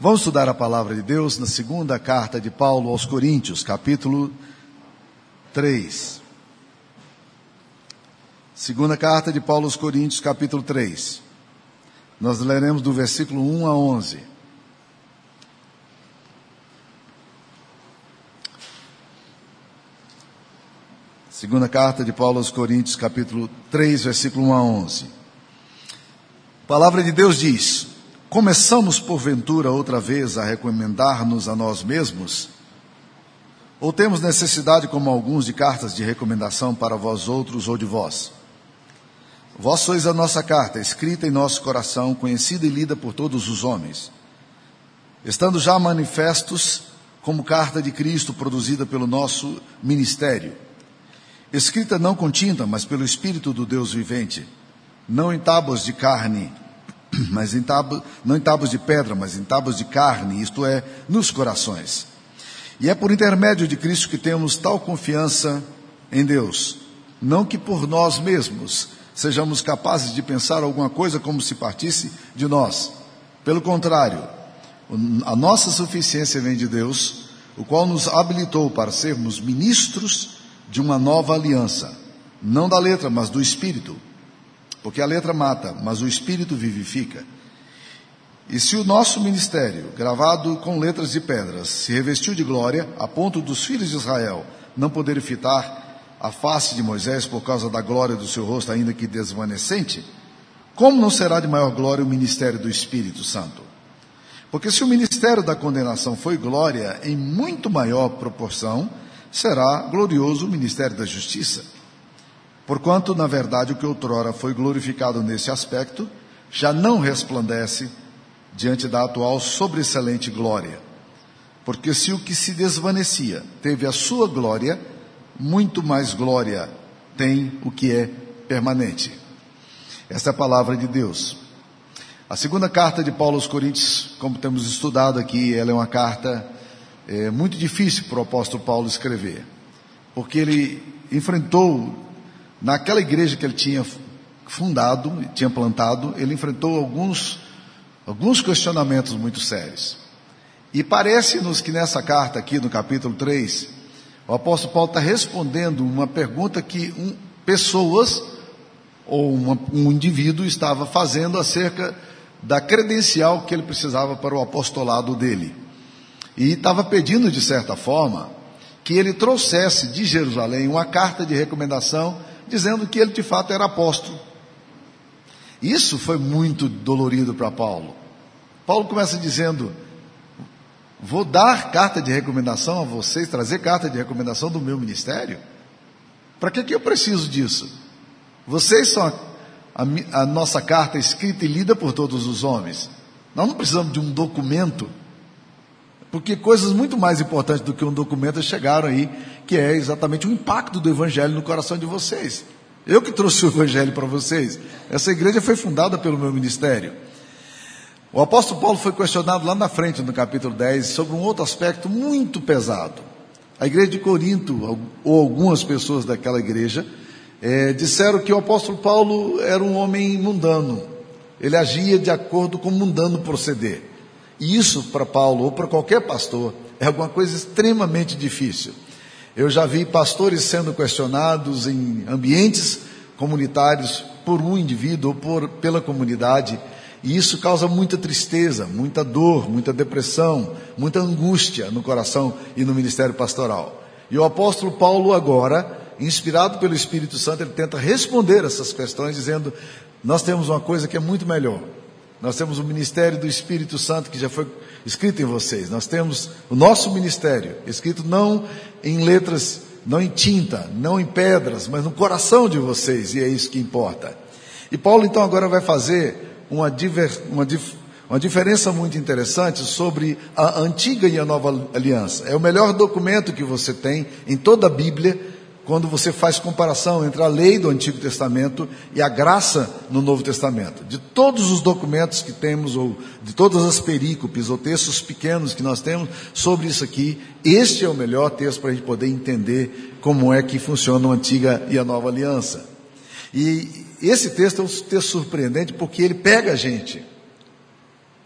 Vamos estudar a palavra de Deus na segunda carta de Paulo aos Coríntios, capítulo 3. Segunda carta de Paulo aos Coríntios, capítulo 3. Nós leremos do versículo 1 a 11. Segunda carta de Paulo aos Coríntios, capítulo 3, versículo 1 a 11. A palavra de Deus diz: Começamos porventura outra vez a recomendar-nos a nós mesmos? Ou temos necessidade, como alguns, de cartas de recomendação para vós outros ou de vós? Vós sois a nossa carta, escrita em nosso coração, conhecida e lida por todos os homens, estando já manifestos como carta de Cristo produzida pelo nosso ministério, escrita não com tinta, mas pelo Espírito do Deus vivente, não em tábuas de carne, mas em não em tábuas de pedra, mas em tábuas de carne, isto é, nos corações. E é por intermédio de Cristo que temos tal confiança em Deus, não que por nós mesmos sejamos capazes de pensar alguma coisa como se partisse de nós. Pelo contrário, a nossa suficiência vem de Deus, o qual nos habilitou para sermos ministros de uma nova aliança, não da letra, mas do espírito. Porque a letra mata, mas o espírito vivifica. E se o nosso ministério, gravado com letras de pedras, se revestiu de glória, a ponto dos filhos de Israel não poderem fitar a face de Moisés por causa da glória do seu rosto, ainda que desvanecente, como não será de maior glória o ministério do Espírito Santo? Porque se o ministério da condenação foi glória, em muito maior proporção será glorioso o ministério da justiça. Porquanto, na verdade, o que outrora foi glorificado nesse aspecto, já não resplandece diante da atual sobreexcelente glória. Porque se o que se desvanecia teve a sua glória, muito mais glória tem o que é permanente. Esta é a palavra de Deus. A segunda carta de Paulo aos Coríntios, como temos estudado aqui, ela é uma carta é, muito difícil para o apóstolo Paulo escrever, porque ele enfrentou, naquela igreja que ele tinha fundado, tinha plantado, ele enfrentou alguns, alguns questionamentos muito sérios. E parece-nos que nessa carta aqui, no capítulo 3, o apóstolo Paulo está respondendo uma pergunta que um, pessoas ou uma, um indivíduo estava fazendo acerca da credencial que ele precisava para o apostolado dele. E estava pedindo, de certa forma, que ele trouxesse de Jerusalém uma carta de recomendação dizendo que ele de fato era apóstolo. Isso foi muito dolorido para Paulo. Paulo começa dizendo: Vou dar carta de recomendação a vocês, trazer carta de recomendação do meu ministério? Para que, que eu preciso disso? Vocês são a, a, a nossa carta escrita e lida por todos os homens. Nós não precisamos de um documento, porque coisas muito mais importantes do que um documento chegaram aí, que é exatamente o impacto do Evangelho no coração de vocês. Eu que trouxe o Evangelho para vocês. Essa igreja foi fundada pelo meu ministério. O apóstolo Paulo foi questionado lá na frente, no capítulo 10, sobre um outro aspecto muito pesado. A igreja de Corinto, ou algumas pessoas daquela igreja, é, disseram que o apóstolo Paulo era um homem mundano. Ele agia de acordo com o mundano proceder. E isso, para Paulo, ou para qualquer pastor, é alguma coisa extremamente difícil. Eu já vi pastores sendo questionados em ambientes comunitários por um indivíduo ou por, pela comunidade e isso causa muita tristeza, muita dor, muita depressão, muita angústia no coração e no ministério pastoral. E o apóstolo Paulo, agora, inspirado pelo Espírito Santo, ele tenta responder essas questões, dizendo: Nós temos uma coisa que é muito melhor. Nós temos o ministério do Espírito Santo que já foi escrito em vocês. Nós temos o nosso ministério, escrito não em letras, não em tinta, não em pedras, mas no coração de vocês, e é isso que importa. E Paulo então agora vai fazer uma, diver, uma, dif, uma diferença muito interessante sobre a antiga e a nova aliança. É o melhor documento que você tem em toda a Bíblia quando você faz comparação entre a lei do Antigo Testamento e a graça no Novo Testamento. De todos os documentos que temos, ou de todas as perícopes ou textos pequenos que nós temos sobre isso aqui, este é o melhor texto para a gente poder entender como é que funciona a Antiga e a Nova Aliança. E esse texto é um texto surpreendente porque ele pega a gente.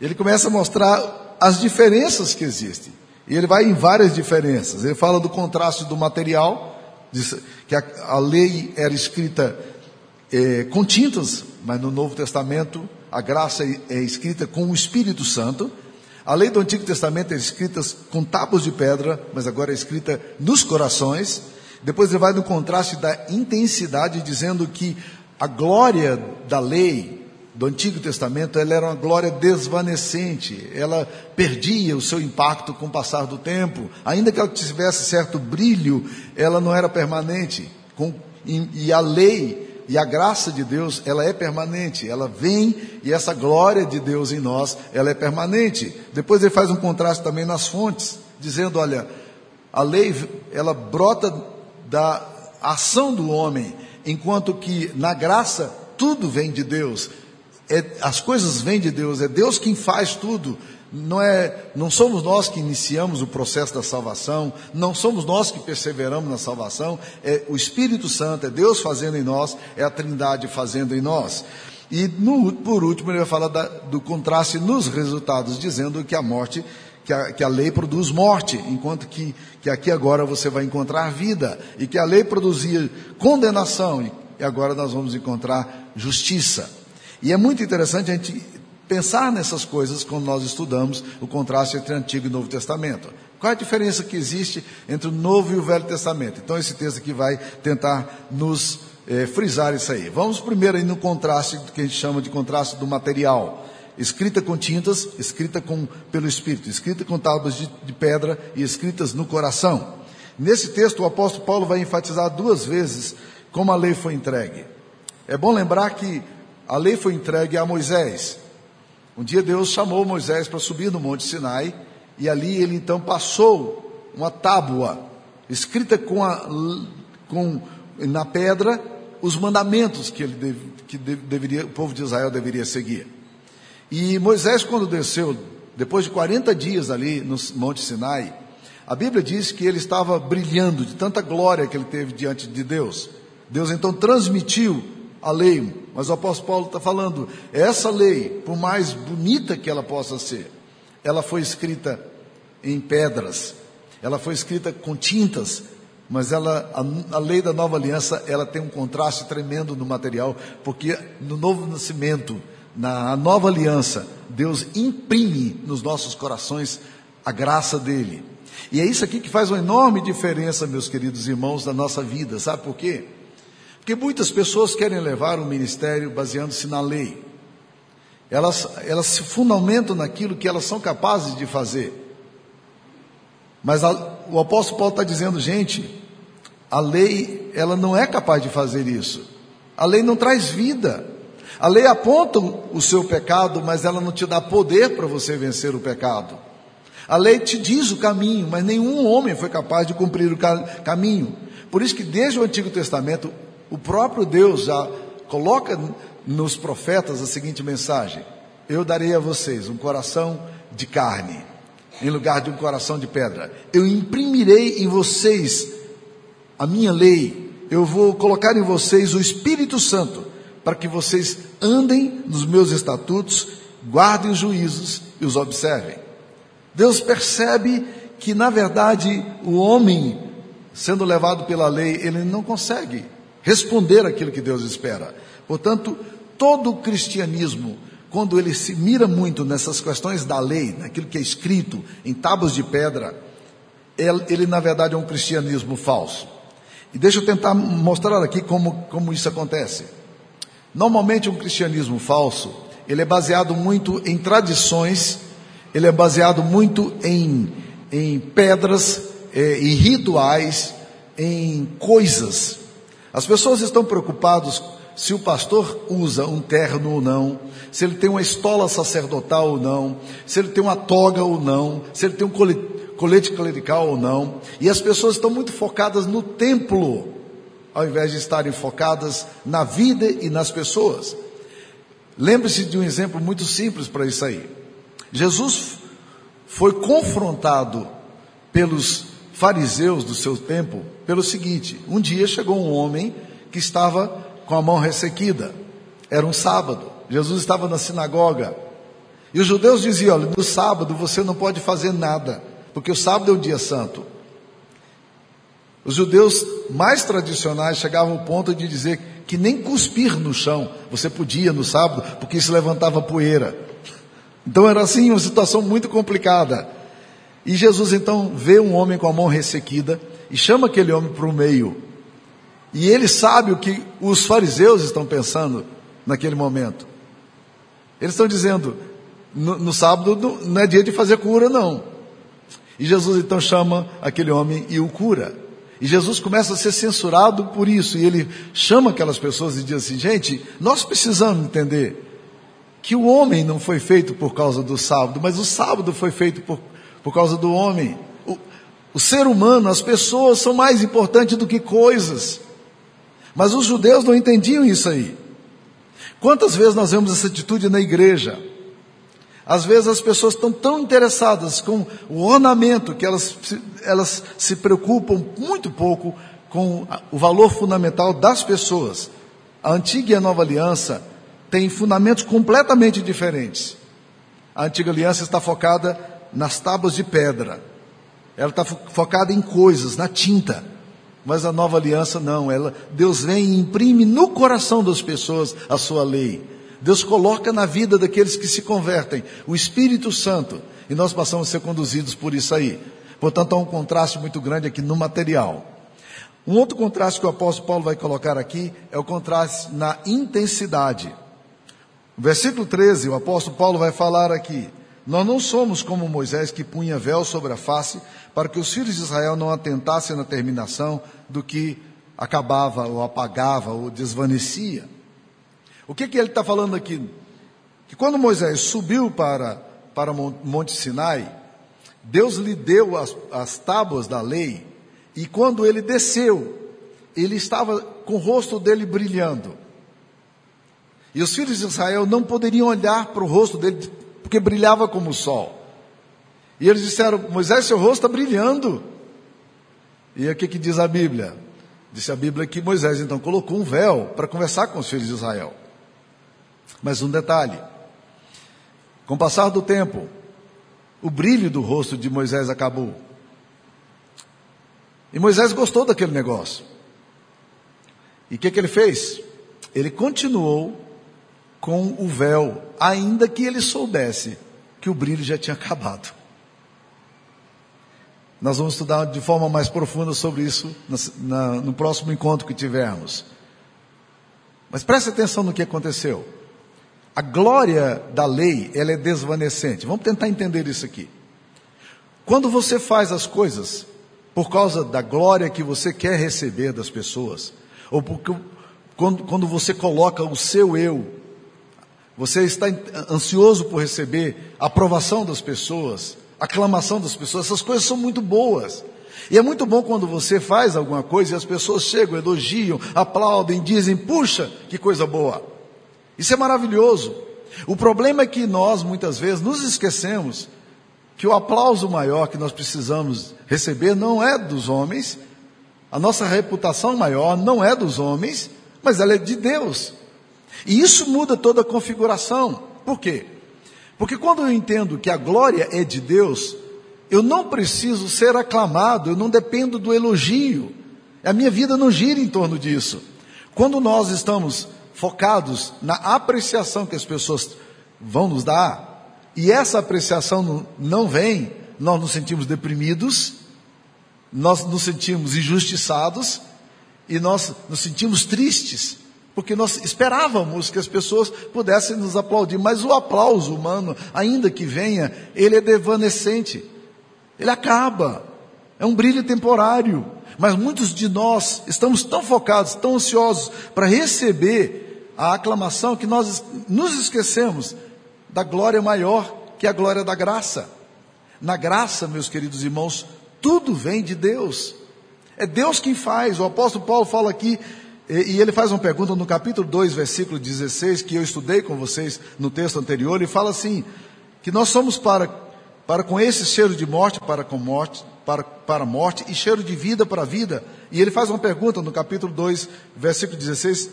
Ele começa a mostrar as diferenças que existem. E ele vai em várias diferenças. Ele fala do contraste do material, que a, a lei era escrita é, com tintas, mas no Novo Testamento a graça é, é escrita com o Espírito Santo. A lei do Antigo Testamento é escrita com tábuas de pedra, mas agora é escrita nos corações. Depois ele vai no contraste da intensidade, dizendo que a glória da lei do Antigo Testamento ela era uma glória desvanecente, ela perdia o seu impacto com o passar do tempo, ainda que ela tivesse certo brilho, ela não era permanente. Com, e, a lei e a graça de Deus, ela é permanente, ela vem e essa glória de Deus em nós, ela é permanente. Depois ele faz um contraste também nas fontes, dizendo, olha, a lei, ela brota da ação do homem, enquanto que na graça tudo vem de Deus. É, as coisas vêm de Deus, é Deus quem faz tudo. Não é, não somos nós que iniciamos o processo da salvação, não somos nós que perseveramos na salvação, é o Espírito Santo, é Deus fazendo em nós, é a Trindade fazendo em nós. E no, por último ele vai falar da, do contraste nos resultados, dizendo que a morte, que a, que a lei produz morte, enquanto que, que aqui agora você vai encontrar vida, e que a lei produzia condenação, e, e agora nós vamos encontrar justiça. E é muito interessante a gente pensar nessas coisas quando nós estudamos o contraste entre Antigo e Novo Testamento. Qual é a diferença que existe entre o Novo e o Velho Testamento? Então, esse texto aqui vai tentar nos eh, frisar isso aí. Vamos primeiro aí no contraste, que a gente chama de contraste do material. Escrita com tintas, escrita com, pelo Espírito, escrita com tábuas de, de pedra e escritas no coração. Nesse texto, o apóstolo Paulo vai enfatizar duas vezes como a lei foi entregue. É bom lembrar que a lei foi entregue a Moisés, um dia Deus chamou Moisés para subir no Monte Sinai e ali ele então passou uma tábua escrita com, a, com na pedra os mandamentos que, ele deve, que deveria, o povo de Israel deveria seguir. E Moisés, quando desceu, depois de 40 dias ali no Monte Sinai, a Bíblia diz que ele estava brilhando de tanta glória que ele teve diante de Deus. Deus então transmitiu a lei, mas o apóstolo Paulo está falando, essa lei, por mais bonita que ela possa ser, ela foi escrita em pedras, ela foi escrita com tintas, mas ela, a, a, lei da nova aliança, ela tem um contraste tremendo no material, porque no novo nascimento, na nova aliança, Deus imprime nos nossos corações a graça dele. E é isso aqui que faz uma enorme diferença, meus queridos irmãos, na nossa vida, sabe por quê? Porque muitas pessoas querem levar o ministério baseando-se na lei. Elas, elas se fundamentam naquilo que elas são capazes de fazer. Mas a, o apóstolo Paulo está dizendo, gente, a lei, ela não é capaz de fazer isso. A lei não traz vida. A lei aponta o seu pecado, mas ela não te dá poder para você vencer o pecado. A lei te diz o caminho, mas nenhum homem foi capaz de cumprir o caminho. Por isso que desde o Antigo Testamento o próprio Deus já coloca nos profetas a seguinte mensagem: Eu darei a vocês um coração de carne, em lugar de um coração de pedra. Eu imprimirei em vocês a minha lei. Eu vou colocar em vocês o Espírito Santo, para que vocês andem nos meus estatutos, guardem os juízos e os observem. Deus percebe que, na verdade, o homem, sendo levado pela lei, ele não consegue responder aquilo que Deus espera. Portanto, todo o cristianismo, quando ele se mira muito nessas questões da lei, naquilo que é escrito em tábuas de pedra, ele, ele na verdade é um cristianismo falso. E deixa eu tentar mostrar aqui como, como isso acontece. Normalmente um cristianismo falso, ele é baseado muito em tradições, ele é baseado muito em, em pedras, eh, em rituais, em coisas. As pessoas estão preocupadas se o pastor usa um terno ou não, se ele tem uma estola sacerdotal ou não, se ele tem uma toga ou não, se ele tem um colete clerical ou não. E as pessoas estão muito focadas no templo, ao invés de estarem focadas na vida e nas pessoas. Lembre-se de um exemplo muito simples para isso aí. Jesus foi confrontado pelos fariseus do seu tempo pelo seguinte: um dia chegou um homem que estava com a mão ressequida, era um sábado, Jesus estava na sinagoga E os judeus diziam: olha, no sábado você não pode fazer nada, porque o sábado é o dia santo. Os judeus mais tradicionais chegavam ao ponto de dizer que nem cuspir no chão você podia no sábado, porque isso levantava poeira. Então era assim uma situação muito complicada. E Jesus então vê um homem com a mão ressequida e chama aquele homem para o meio. E ele sabe o que os fariseus estão pensando naquele momento. Eles estão dizendo: no, no sábado não é dia de fazer cura, não. E Jesus então chama aquele homem e o cura. E Jesus começa a ser censurado por isso. E ele chama aquelas pessoas e diz assim: gente, nós precisamos entender que o homem não foi feito por causa do sábado, mas o sábado foi feito por, por causa do homem. O, ser humano, as pessoas são mais importantes do que coisas. Mas os judeus não entendiam isso aí. Quantas vezes nós vemos essa atitude na igreja? Às vezes as pessoas estão tão interessadas com o ornamento que elas, elas se preocupam muito pouco com o valor fundamental das pessoas. A antiga e a nova aliança têm fundamentos completamente diferentes. A antiga aliança está focada nas tábuas de pedra. Ela está focada em coisas, na tinta. Mas a nova aliança não, ela, Deus vem e imprime no coração das pessoas a sua lei. Deus coloca na vida daqueles que se convertem o Espírito Santo e nós passamos a ser conduzidos por isso aí. Portanto, há um contraste muito grande aqui no material. Um outro contraste que o apóstolo Paulo vai colocar aqui é o contraste na intensidade. Versículo 13, o apóstolo Paulo vai falar aqui: Nós não somos como Moisés que punha véu sobre a face para que os filhos de Israel não atentassem na terminação do que acabava ou apagava ou desvanecia. O que, que ele está falando aqui? Que quando Moisés subiu para, para Monte Sinai, Deus lhe deu as, as tábuas da lei, e quando ele desceu, ele estava com o rosto dele brilhando. E os filhos de Israel não poderiam olhar para o rosto dele, porque brilhava como o sol. E eles disseram: Moisés, seu rosto está brilhando. E o que, que diz a Bíblia? Disse a Bíblia que Moisés então colocou um véu para conversar com os filhos de Israel. Mas um detalhe: com o passar do tempo, o brilho do rosto de Moisés acabou. E Moisés gostou daquele negócio. E o que, que ele fez? Ele continuou com o véu, ainda que ele soubesse que o brilho já tinha acabado. Nós vamos estudar de forma mais profunda sobre isso na, no próximo encontro que tivermos. Mas preste atenção no que aconteceu. A glória da lei, ela é desvanecente. Vamos tentar entender isso aqui. Quando você faz as coisas por causa da glória que você quer receber das pessoas, ou porque, quando, quando você coloca o seu eu, você está ansioso por receber a aprovação das pessoas, aclamação das pessoas, essas coisas são muito boas. E é muito bom quando você faz alguma coisa e as pessoas chegam, elogiam, aplaudem, dizem, puxa, que coisa boa. Isso é maravilhoso. O problema é que nós, muitas vezes, nos esquecemos que o aplauso maior que nós precisamos receber não é dos homens, a nossa reputação maior não é dos homens, mas ela é de Deus. E isso muda toda a configuração. Por quê? Porque quando eu entendo que a glória é de Deus, eu não preciso ser aclamado, eu não dependo do elogio. A minha vida não gira em torno disso. Quando nós estamos focados na apreciação que as pessoas vão nos dar, e essa apreciação não vem, nós nos sentimos deprimidos, nós nos sentimos injustiçados e nós nos sentimos tristes porque nós esperávamos que as pessoas pudessem nos aplaudir, mas o aplauso humano, ainda que venha, ele é devanecente, ele acaba, é um brilho temporário. Mas muitos de nós estamos tão focados, tão ansiosos para receber a aclamação que nós nos esquecemos da glória maior, que é a glória da graça. Na graça, meus queridos irmãos, tudo vem de Deus. É Deus quem faz. O apóstolo Paulo fala aqui e, e ele faz uma pergunta no capítulo 2, versículo 16, que eu estudei com vocês no texto anterior, ele fala assim, que nós somos para, para com esse cheiro de morte para com morte, para, para morte, e cheiro de vida para vida. E ele faz uma pergunta no capítulo 2, versículo 16,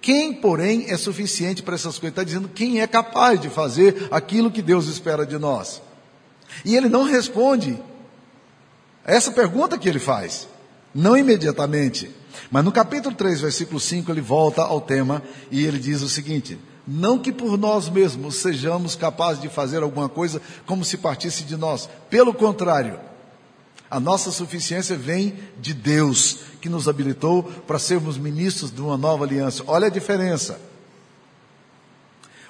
Quem, porém, é suficiente para essas coisas? Está dizendo quem é capaz de fazer aquilo que Deus espera de nós. E ele não responde essa pergunta que ele faz, não imediatamente. Mas no capítulo 3, versículo 5, ele volta ao tema e ele diz o seguinte: Não que por nós mesmos sejamos capazes de fazer alguma coisa como se partisse de nós. Pelo contrário, a nossa suficiência vem de Deus, que nos habilitou para sermos ministros de uma nova aliança. Olha a diferença.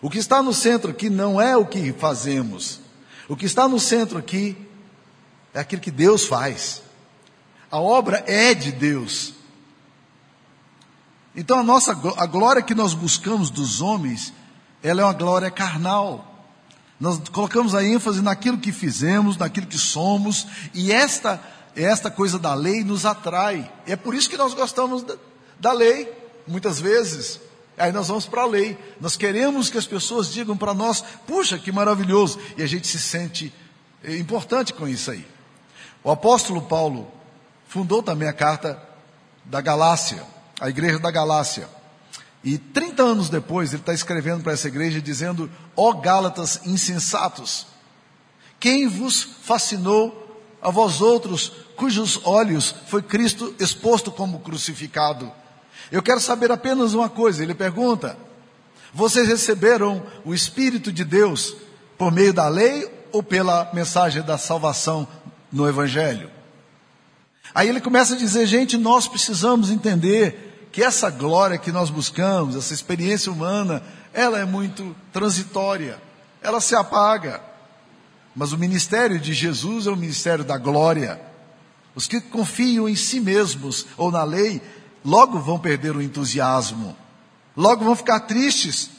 O que está no centro aqui não é o que fazemos. O que está no centro aqui é aquilo que Deus faz. A obra é de Deus. Então a nossa a glória que nós buscamos dos homens, ela é uma glória carnal. Nós colocamos a ênfase naquilo que fizemos, naquilo que somos, e esta esta coisa da lei nos atrai. É por isso que nós gostamos da, da lei, muitas vezes. Aí nós vamos para a lei. Nós queremos que as pessoas digam para nós: puxa, que maravilhoso. E a gente se sente eh, importante com isso aí. O apóstolo Paulo fundou também a carta da Galácia, a igreja da Galácia. E 30 anos depois, ele está escrevendo para essa igreja dizendo: Ó oh, Gálatas insensatos, quem vos fascinou a vós outros, cujos olhos foi Cristo exposto como crucificado? Eu quero saber apenas uma coisa. Ele pergunta: Vocês receberam o Espírito de Deus por meio da lei ou pela mensagem da salvação no Evangelho? Aí ele começa a dizer: Gente, nós precisamos entender que essa glória que nós buscamos, essa experiência humana, ela é muito transitória, ela se apaga. Mas o ministério de Jesus é o ministério da glória. Os que confiam em si mesmos ou na lei, logo vão perder o entusiasmo, logo vão ficar tristes.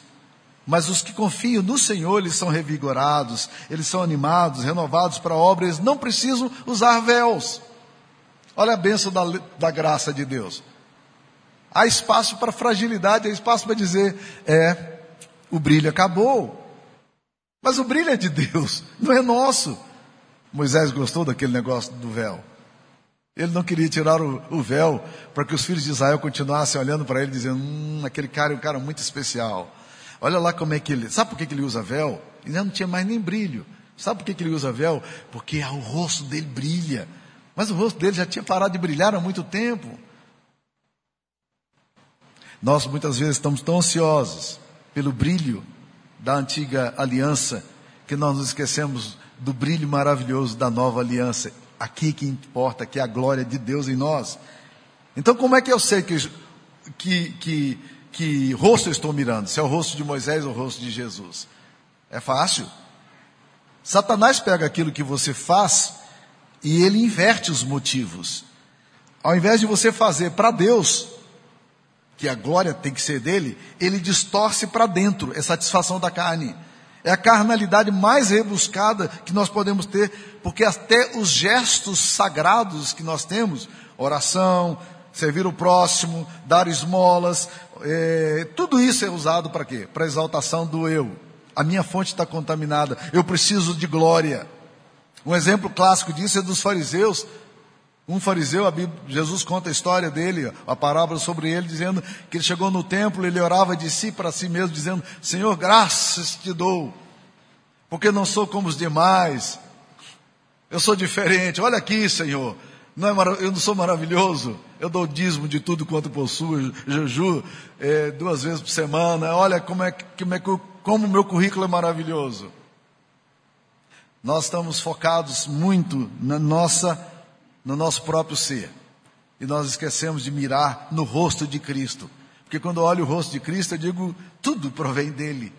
Mas os que confiam no Senhor, eles são revigorados, eles são animados, renovados para a obra, eles não precisam usar véus. Olha a bênção da, da graça de Deus. Há espaço para fragilidade, há espaço para dizer: é, o brilho acabou. Mas o brilho é de Deus, não é nosso. Moisés gostou daquele negócio do véu. Ele não queria tirar o, o véu para que os filhos de Israel continuassem olhando para ele, dizendo: Hum, aquele cara é um cara muito especial. Olha lá como é que ele. Sabe por que, que ele usa véu? Ele não tinha mais nem brilho. Sabe por que, que ele usa véu? Porque o rosto dele brilha. Mas o rosto dele já tinha parado de brilhar há muito tempo. Nós muitas vezes estamos tão ansiosos pelo brilho da antiga aliança que nós nos esquecemos do brilho maravilhoso da nova aliança. Aqui que importa, que é a glória de Deus em nós. Então, como é que eu sei que, que, que, que rosto eu estou mirando? Se é o rosto de Moisés ou o rosto de Jesus? É fácil. Satanás pega aquilo que você faz e ele inverte os motivos. Ao invés de você fazer para Deus, que a glória tem que ser dele, ele distorce para dentro, é satisfação da carne. É a carnalidade mais rebuscada que nós podemos ter, porque até os gestos sagrados que nós temos, oração, servir o próximo, dar esmolas, é, tudo isso é usado para quê? Para exaltação do eu. A minha fonte está contaminada, eu preciso de glória. Um exemplo clássico disso é dos fariseus um fariseu, Bíblia, Jesus conta a história dele, a parábola sobre ele, dizendo que ele chegou no templo, ele orava de si para si mesmo, dizendo: Senhor, graças te dou, porque não sou como os demais, eu sou diferente. Olha aqui, Senhor, não é eu não sou maravilhoso, eu dou dízimo de tudo quanto possuo, jeju é, duas vezes por semana. Olha como é, como é como o meu currículo é maravilhoso. Nós estamos focados muito na nossa no nosso próprio ser. E nós esquecemos de mirar no rosto de Cristo. Porque quando eu olho o rosto de Cristo, eu digo, tudo provém dele.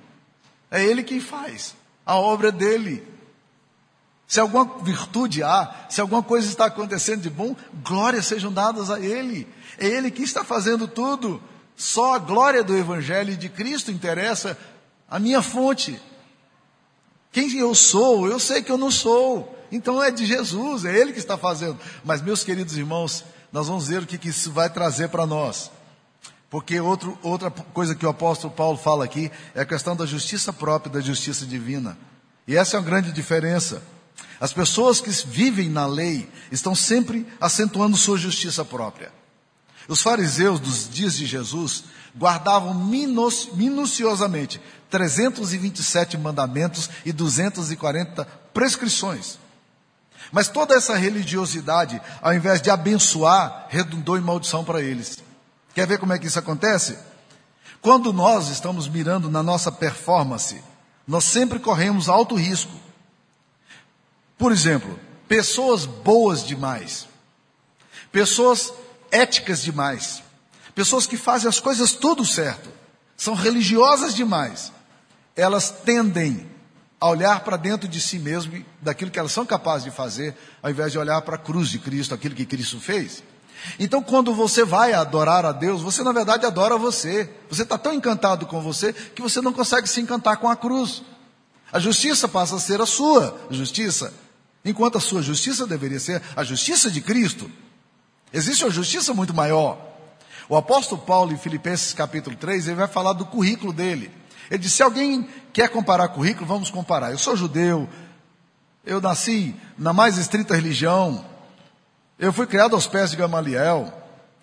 É ele quem faz. A obra é dele. Se alguma virtude há, se alguma coisa está acontecendo de bom, glórias sejam dadas a ele. É ele que está fazendo tudo. Só a glória do Evangelho de Cristo interessa a minha fonte. Quem eu sou, eu sei que eu não sou. Então é de Jesus, é Ele que está fazendo. Mas, meus queridos irmãos, nós vamos ver o que, que isso vai trazer para nós. Porque outro, outra coisa que o apóstolo Paulo fala aqui é a questão da justiça própria, da justiça divina. E essa é uma grande diferença. As pessoas que vivem na lei estão sempre acentuando sua justiça própria. Os fariseus dos dias de Jesus guardavam minuciosamente 327 mandamentos e 240 prescrições. Mas toda essa religiosidade, ao invés de abençoar, redundou em maldição para eles. Quer ver como é que isso acontece? Quando nós estamos mirando na nossa performance, nós sempre corremos alto risco. Por exemplo, pessoas boas demais, pessoas éticas demais, pessoas que fazem as coisas tudo certo, são religiosas demais, elas tendem a olhar para dentro de si mesmo, daquilo que elas são capazes de fazer, ao invés de olhar para a cruz de Cristo, aquilo que Cristo fez. Então, quando você vai adorar a Deus, você na verdade adora você. Você está tão encantado com você que você não consegue se encantar com a cruz. A justiça passa a ser a sua justiça, enquanto a sua justiça deveria ser a justiça de Cristo. Existe uma justiça muito maior. O apóstolo Paulo, em Filipenses capítulo 3, ele vai falar do currículo dele. Ele disse: se alguém quer comparar currículo, vamos comparar. Eu sou judeu, eu nasci na mais estrita religião, eu fui criado aos pés de Gamaliel,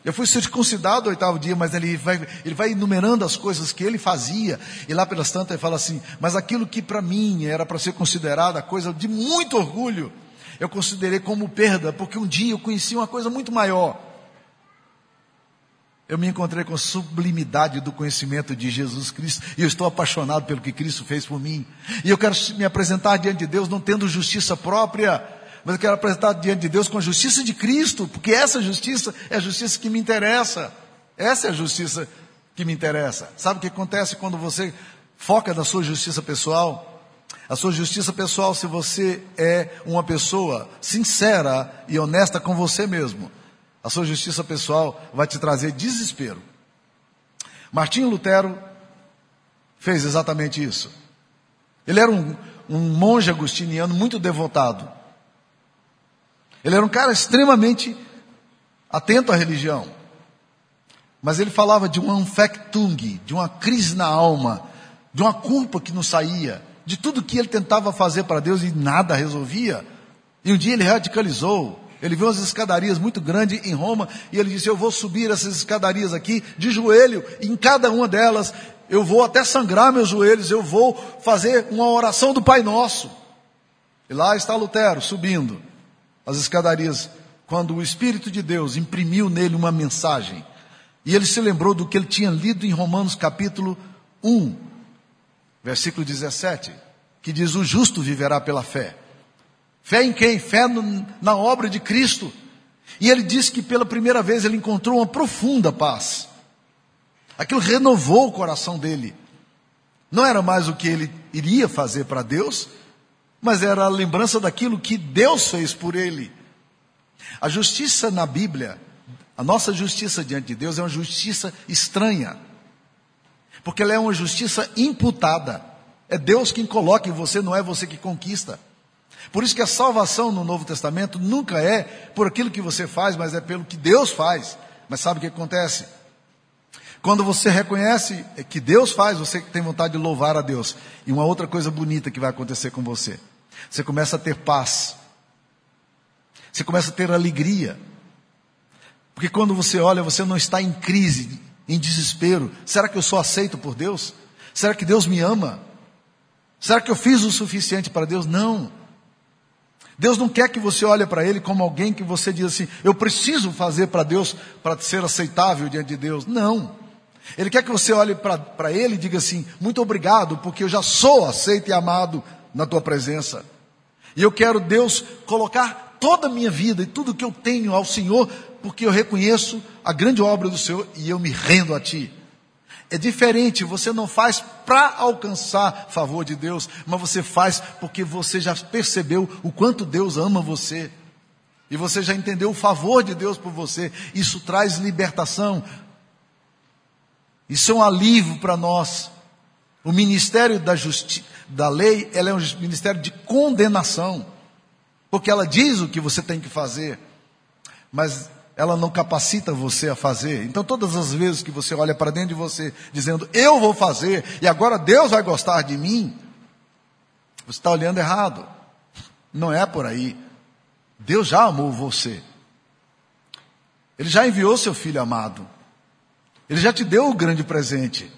eu fui circuncidado no oitavo dia, mas ele vai, ele vai enumerando as coisas que ele fazia, e lá pelas tantas ele fala assim: mas aquilo que para mim era para ser considerado a coisa de muito orgulho, eu considerei como perda, porque um dia eu conheci uma coisa muito maior eu me encontrei com a sublimidade do conhecimento de Jesus Cristo e eu estou apaixonado pelo que Cristo fez por mim. E eu quero me apresentar diante de Deus não tendo justiça própria, mas eu quero apresentar diante de Deus com a justiça de Cristo, porque essa justiça é a justiça que me interessa. Essa é a justiça que me interessa. Sabe o que acontece quando você foca na sua justiça pessoal? A sua justiça pessoal, se você é uma pessoa sincera e honesta com você mesmo, a sua justiça pessoal vai te trazer desespero. Martinho Lutero fez exatamente isso. Ele era um, um monge agustiniano muito devotado. Ele era um cara extremamente atento à religião. Mas ele falava de um anfectung, de uma crise na alma, de uma culpa que não saía, de tudo que ele tentava fazer para Deus e nada resolvia. E um dia ele radicalizou. Ele viu umas escadarias muito grandes em Roma e ele disse: Eu vou subir essas escadarias aqui de joelho, em cada uma delas eu vou até sangrar meus joelhos, eu vou fazer uma oração do Pai Nosso. E lá está Lutero subindo as escadarias, quando o Espírito de Deus imprimiu nele uma mensagem. E ele se lembrou do que ele tinha lido em Romanos capítulo 1, versículo 17, que diz: O justo viverá pela fé. Fé em quem? Fé no, na obra de Cristo. E ele disse que pela primeira vez ele encontrou uma profunda paz. Aquilo renovou o coração dele. Não era mais o que ele iria fazer para Deus, mas era a lembrança daquilo que Deus fez por ele. A justiça na Bíblia, a nossa justiça diante de Deus é uma justiça estranha, porque ela é uma justiça imputada. É Deus quem coloca em você, não é você que conquista. Por isso que a salvação no Novo Testamento nunca é por aquilo que você faz, mas é pelo que Deus faz. Mas sabe o que acontece? Quando você reconhece que Deus faz, você tem vontade de louvar a Deus. E uma outra coisa bonita que vai acontecer com você. Você começa a ter paz. Você começa a ter alegria. Porque quando você olha, você não está em crise, em desespero. Será que eu sou aceito por Deus? Será que Deus me ama? Será que eu fiz o suficiente para Deus? Não. Deus não quer que você olhe para Ele como alguém que você diz assim, eu preciso fazer para Deus para ser aceitável diante de Deus. Não. Ele quer que você olhe para Ele e diga assim, muito obrigado, porque eu já sou aceito e amado na tua presença. E eu quero, Deus, colocar toda a minha vida e tudo que eu tenho ao Senhor, porque eu reconheço a grande obra do Senhor e eu me rendo a Ti. É diferente, você não faz para alcançar favor de Deus, mas você faz porque você já percebeu o quanto Deus ama você. E você já entendeu o favor de Deus por você. Isso traz libertação. Isso é um alívio para nós. O ministério da, justi da lei, ela é um ministério de condenação. Porque ela diz o que você tem que fazer. Mas ela não capacita você a fazer. Então, todas as vezes que você olha para dentro de você, dizendo, eu vou fazer, e agora Deus vai gostar de mim, você está olhando errado. Não é por aí. Deus já amou você. Ele já enviou seu filho amado. Ele já te deu o grande presente.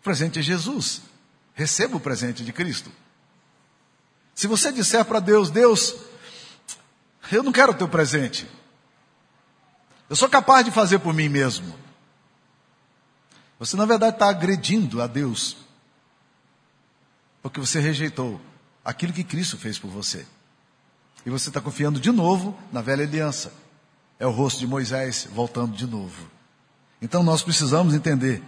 O presente é Jesus. Receba o presente de Cristo. Se você disser para Deus, Deus, eu não quero o teu presente. Eu sou capaz de fazer por mim mesmo. Você, na verdade, está agredindo a Deus. Porque você rejeitou aquilo que Cristo fez por você. E você está confiando de novo na velha aliança. É o rosto de Moisés voltando de novo. Então nós precisamos entender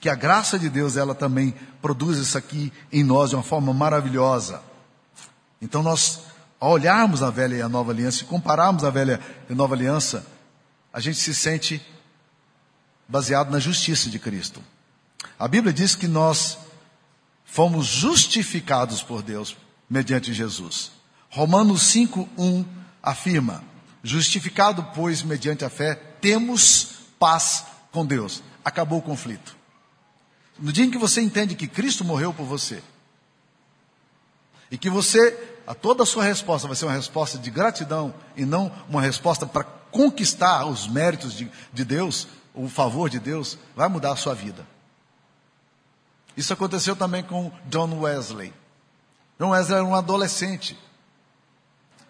que a graça de Deus, ela também produz isso aqui em nós de uma forma maravilhosa. Então nós, ao olharmos a velha e a nova aliança, e compararmos a velha e a nova aliança, a gente se sente baseado na justiça de Cristo. A Bíblia diz que nós fomos justificados por Deus mediante Jesus. Romanos 5:1 afirma: Justificado, pois, mediante a fé, temos paz com Deus. Acabou o conflito. No dia em que você entende que Cristo morreu por você, e que você, a toda a sua resposta vai ser uma resposta de gratidão e não uma resposta para conquistar os méritos de, de Deus, o favor de Deus, vai mudar a sua vida. Isso aconteceu também com John Wesley. John Wesley era um adolescente.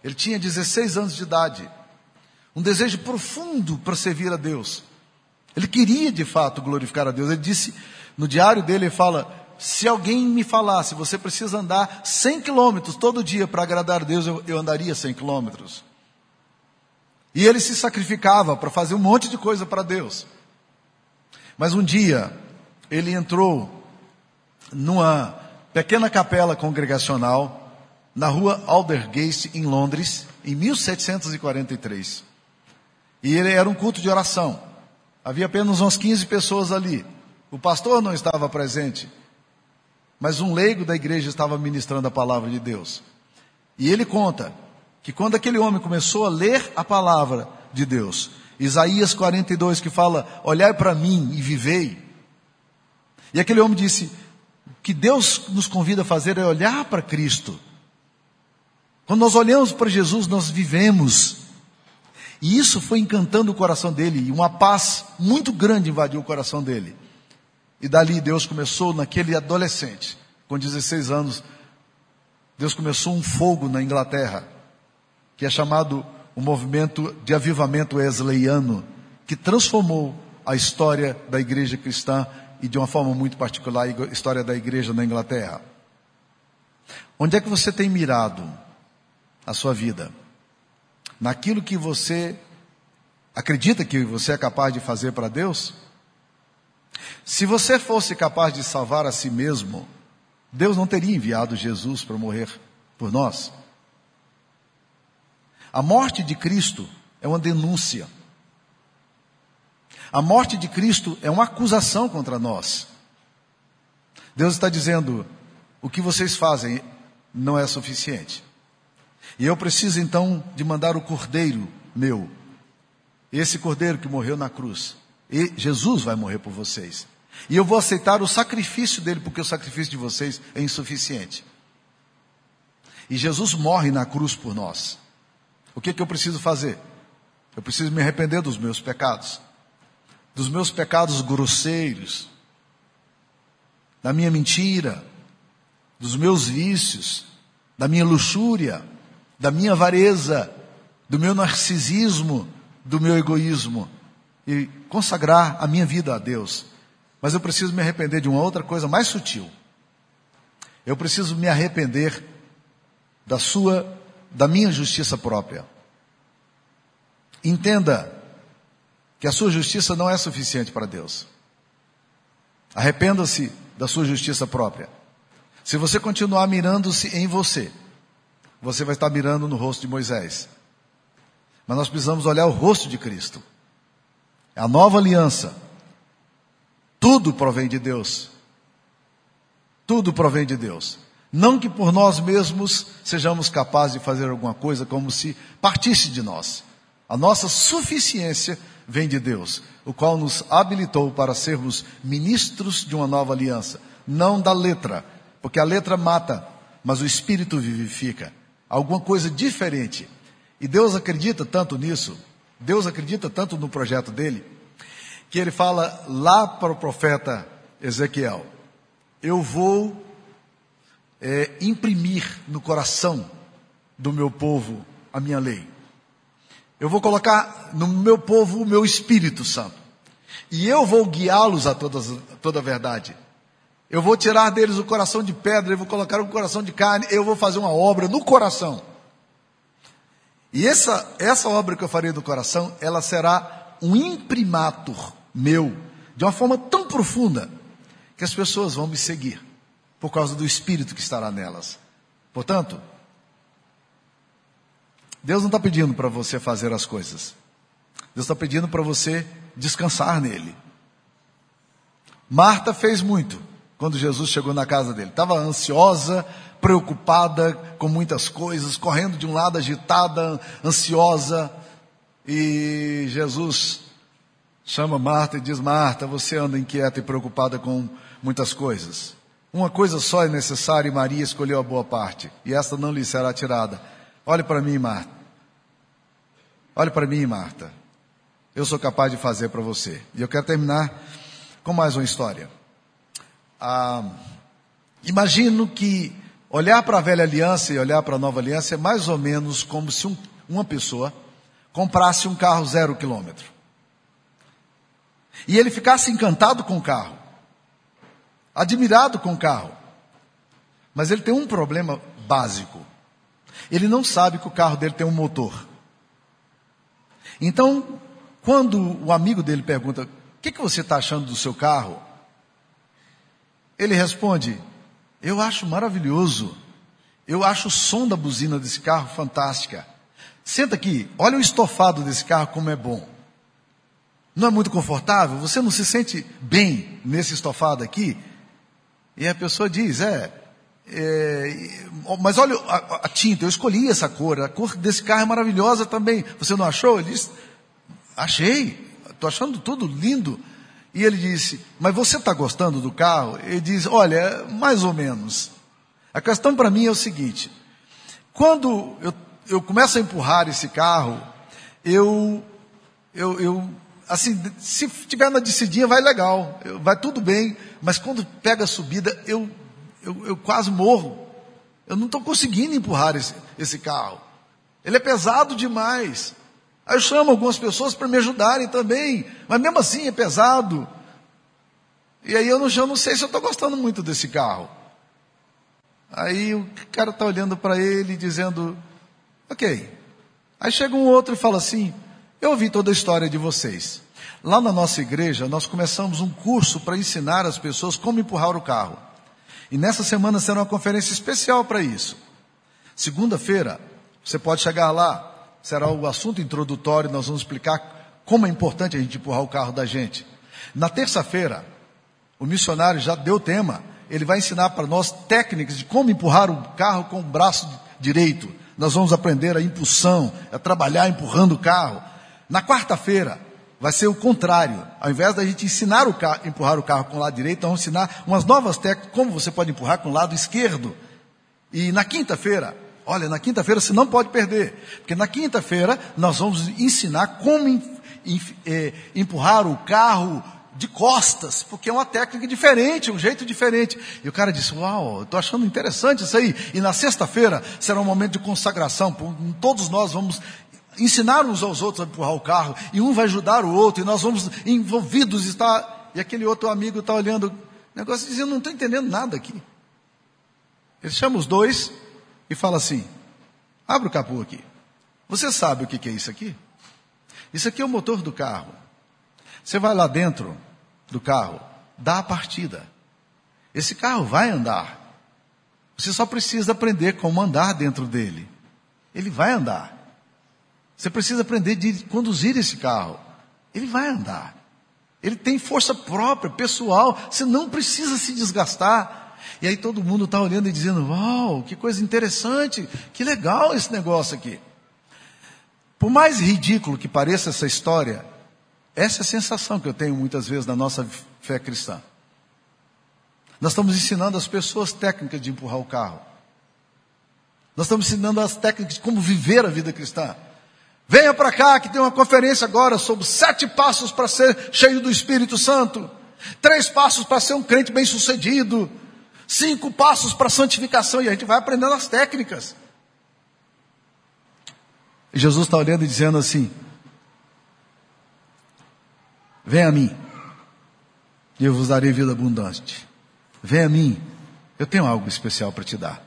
Ele tinha 16 anos de idade. Um desejo profundo para servir a Deus. Ele queria de fato glorificar a Deus. Ele disse no diário dele, ele fala: se alguém me falasse, você precisa andar 100 quilômetros todo dia para agradar a Deus, eu, eu andaria 100 quilômetros. E ele se sacrificava para fazer um monte de coisa para Deus. Mas um dia, ele entrou numa pequena capela congregacional na rua Aldergate, em Londres, em 1743. E ele era um culto de oração. Havia apenas umas 15 pessoas ali. O pastor não estava presente, mas um leigo da igreja estava ministrando a palavra de Deus. E ele conta que quando aquele homem começou a ler a palavra de Deus, Isaías 42 que fala: "Olhai para mim e vivei". E aquele homem disse: "O que Deus nos convida a fazer é olhar para Cristo. Quando nós olhamos para Jesus, nós vivemos. E isso foi encantando o coração dele, e uma paz muito grande invadiu o coração dele. E dali Deus começou, naquele adolescente, com 16 anos, Deus começou um fogo na Inglaterra, que é chamado o movimento de avivamento wesleyano, que transformou a história da igreja cristã e de uma forma muito particular a história da igreja na Inglaterra. Onde é que você tem mirado a sua vida? Naquilo que você acredita que você é capaz de fazer para Deus? Se você fosse capaz de salvar a si mesmo, Deus não teria enviado Jesus para morrer por nós. A morte de Cristo é uma denúncia. A morte de Cristo é uma acusação contra nós. Deus está dizendo: o que vocês fazem não é suficiente. E eu preciso então de mandar o cordeiro meu, esse cordeiro que morreu na cruz, e Jesus vai morrer por vocês. E eu vou aceitar o sacrifício dele, porque o sacrifício de vocês é insuficiente. E Jesus morre na cruz por nós. O que, que eu preciso fazer? Eu preciso me arrepender dos meus pecados, dos meus pecados grosseiros, da minha mentira, dos meus vícios, da minha luxúria, da minha avareza, do meu narcisismo, do meu egoísmo. E consagrar a minha vida a Deus. Mas eu preciso me arrepender de uma outra coisa mais sutil. Eu preciso me arrepender da sua, da minha justiça própria. Entenda que a sua justiça não é suficiente para Deus. Arrependa-se da sua justiça própria. Se você continuar mirando-se em você, você vai estar mirando no rosto de Moisés. Mas nós precisamos olhar o rosto de Cristo. É a nova aliança. Tudo provém de Deus. Tudo provém de Deus. Não que por nós mesmos sejamos capazes de fazer alguma coisa como se partisse de nós. A nossa suficiência vem de Deus, o qual nos habilitou para sermos ministros de uma nova aliança. Não da letra, porque a letra mata, mas o espírito vivifica. Alguma coisa diferente. E Deus acredita tanto nisso Deus acredita tanto no projeto dele, que ele fala lá para o profeta Ezequiel: Eu vou é, imprimir no coração do meu povo a minha lei. Eu vou colocar no meu povo o meu Espírito Santo. E eu vou guiá-los a todas, toda a verdade. Eu vou tirar deles o coração de pedra, eu vou colocar um coração de carne, eu vou fazer uma obra no coração. E essa, essa obra que eu farei do coração, ela será um imprimatur meu, de uma forma tão profunda, que as pessoas vão me seguir, por causa do Espírito que estará nelas. Portanto, Deus não está pedindo para você fazer as coisas. Deus está pedindo para você descansar nele. Marta fez muito quando Jesus chegou na casa dele. Estava ansiosa, preocupada com muitas coisas, correndo de um lado, agitada, ansiosa. E Jesus chama Marta e diz: Marta, você anda inquieta e preocupada com muitas coisas. Uma coisa só é necessária e Maria escolheu a boa parte, e esta não lhe será tirada. Olhe para mim, Marta. Olhe para mim, Marta. Eu sou capaz de fazer para você. E eu quero terminar com mais uma história. Ah, imagino que olhar para a velha aliança e olhar para a nova aliança é mais ou menos como se um, uma pessoa comprasse um carro zero quilômetro. E ele ficasse encantado com o carro, admirado com o carro. Mas ele tem um problema básico. Ele não sabe que o carro dele tem um motor. Então, quando o amigo dele pergunta: O que, que você está achando do seu carro? Ele responde: Eu acho maravilhoso. Eu acho o som da buzina desse carro fantástica. Senta aqui, olha o estofado desse carro como é bom. Não é muito confortável? Você não se sente bem nesse estofado aqui? E a pessoa diz: É, é mas olha a, a, tinta, eu escolhi essa cor, a cor desse carro é maravilhosa também. Você não achou? Ele diz: Achei, estou achando tudo lindo. E ele disse: Mas você está gostando do carro? Ele diz: Olha, mais ou menos. A questão para mim é o seguinte: quando eu, eu começo a empurrar esse carro, eu, eu, eu assim, se tiver na descidinha vai legal, vai tudo bem, mas quando pega a subida, eu, eu, eu quase morro. Eu não estou conseguindo empurrar esse, esse carro. Ele é pesado demais. Aí eu chamo algumas pessoas para me ajudarem também, mas mesmo assim é pesado. E aí eu não, eu não sei se eu estou gostando muito desse carro. Aí o cara está olhando para ele dizendo, ok. Aí chega um outro e fala assim, eu ouvi toda a história de vocês. Lá na nossa igreja, nós começamos um curso para ensinar as pessoas como empurrar o carro. E nessa semana será uma conferência especial para isso. Segunda-feira, você pode chegar lá, será o assunto introdutório, nós vamos explicar como é importante a gente empurrar o carro da gente. Na terça-feira, o missionário já deu tema, ele vai ensinar para nós técnicas de como empurrar o carro com o braço direito. Nós vamos aprender a impulsão, a trabalhar empurrando o carro. Na quarta-feira, vai ser o contrário. Ao invés da gente ensinar o carro, empurrar o carro com o lado direito, vamos ensinar umas novas técnicas, como você pode empurrar com o lado esquerdo. E na quinta-feira, Olha, na quinta-feira você não pode perder, porque na quinta-feira nós vamos ensinar como é, empurrar o carro de costas, porque é uma técnica diferente, um jeito diferente. E o cara disse: Uau, estou achando interessante isso aí. E na sexta-feira será um momento de consagração, todos nós vamos ensinar uns aos outros a empurrar o carro, e um vai ajudar o outro, e nós vamos envolvidos estar. E aquele outro amigo está olhando, o negócio dizendo: Não estou entendendo nada aqui. Ele chama os dois e fala assim: abre o capô aqui. Você sabe o que é isso aqui? Isso aqui é o motor do carro. Você vai lá dentro do carro, dá a partida. Esse carro vai andar. Você só precisa aprender como andar dentro dele. Ele vai andar. Você precisa aprender de conduzir esse carro. Ele vai andar. Ele tem força própria, pessoal. Você não precisa se desgastar. E aí todo mundo está olhando e dizendo: Uau, que coisa interessante, que legal esse negócio aqui. Por mais ridículo que pareça essa história, essa é a sensação que eu tenho muitas vezes na nossa fé cristã. Nós estamos ensinando as pessoas técnicas de empurrar o carro. Nós estamos ensinando as técnicas de como viver a vida cristã. Venha para cá que tem uma conferência agora sobre sete passos para ser cheio do Espírito Santo. Três passos para ser um crente bem sucedido. Cinco passos para santificação. E a gente vai aprendendo as técnicas. E Jesus está olhando e dizendo assim: Vem a mim, e eu vos darei vida abundante. Vem a mim, eu tenho algo especial para te dar.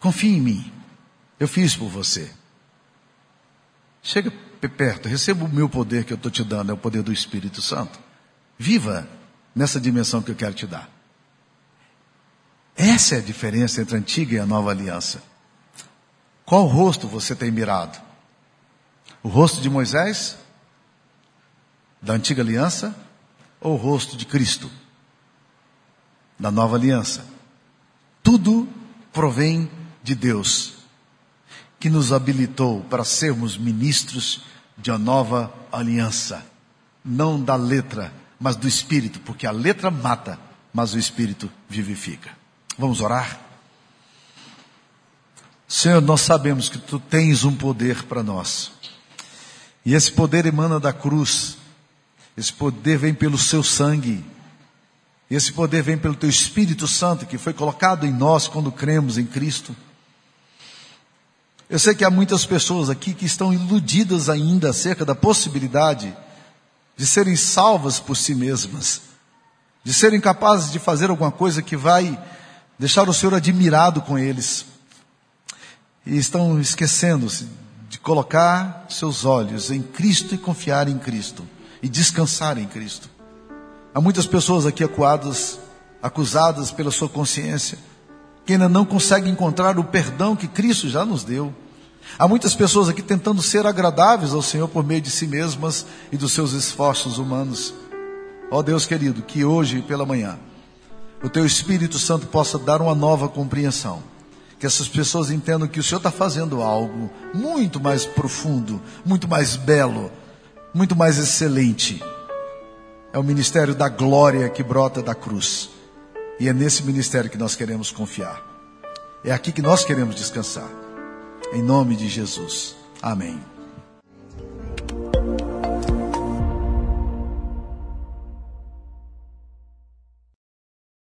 Confie em mim, eu fiz por você. Chega perto, receba o meu poder que eu estou te dando, é o poder do Espírito Santo. Viva nessa dimensão que eu quero te dar. Essa é a diferença entre a antiga e a nova aliança. Qual rosto você tem mirado? O rosto de Moisés? Da antiga aliança? Ou o rosto de Cristo? Da nova aliança? Tudo provém de Deus, que nos habilitou para sermos ministros de uma nova aliança. Não da letra, mas do Espírito, porque a letra mata, mas o Espírito vivifica. Vamos orar? Senhor, nós sabemos que tu tens um poder para nós. E esse poder emana da cruz. Esse poder vem pelo seu sangue. Esse poder vem pelo teu Espírito Santo que foi colocado em nós quando cremos em Cristo. Eu sei que há muitas pessoas aqui que estão iludidas ainda acerca da possibilidade de serem salvas por si mesmas, de serem capazes de fazer alguma coisa que vai deixar o Senhor admirado com eles. E estão esquecendo-se de colocar seus olhos em Cristo e confiar em Cristo e descansar em Cristo. Há muitas pessoas aqui acuadas, acusadas pela sua consciência, que ainda não conseguem encontrar o perdão que Cristo já nos deu. Há muitas pessoas aqui tentando ser agradáveis ao Senhor por meio de si mesmas e dos seus esforços humanos. Ó oh Deus querido, que hoje pela manhã o Teu Espírito Santo possa dar uma nova compreensão que essas pessoas entendam que o Senhor está fazendo algo muito mais profundo, muito mais belo, muito mais excelente. É o ministério da glória que brota da cruz. E é nesse ministério que nós queremos confiar. É aqui que nós queremos descansar. Em nome de Jesus. Amém.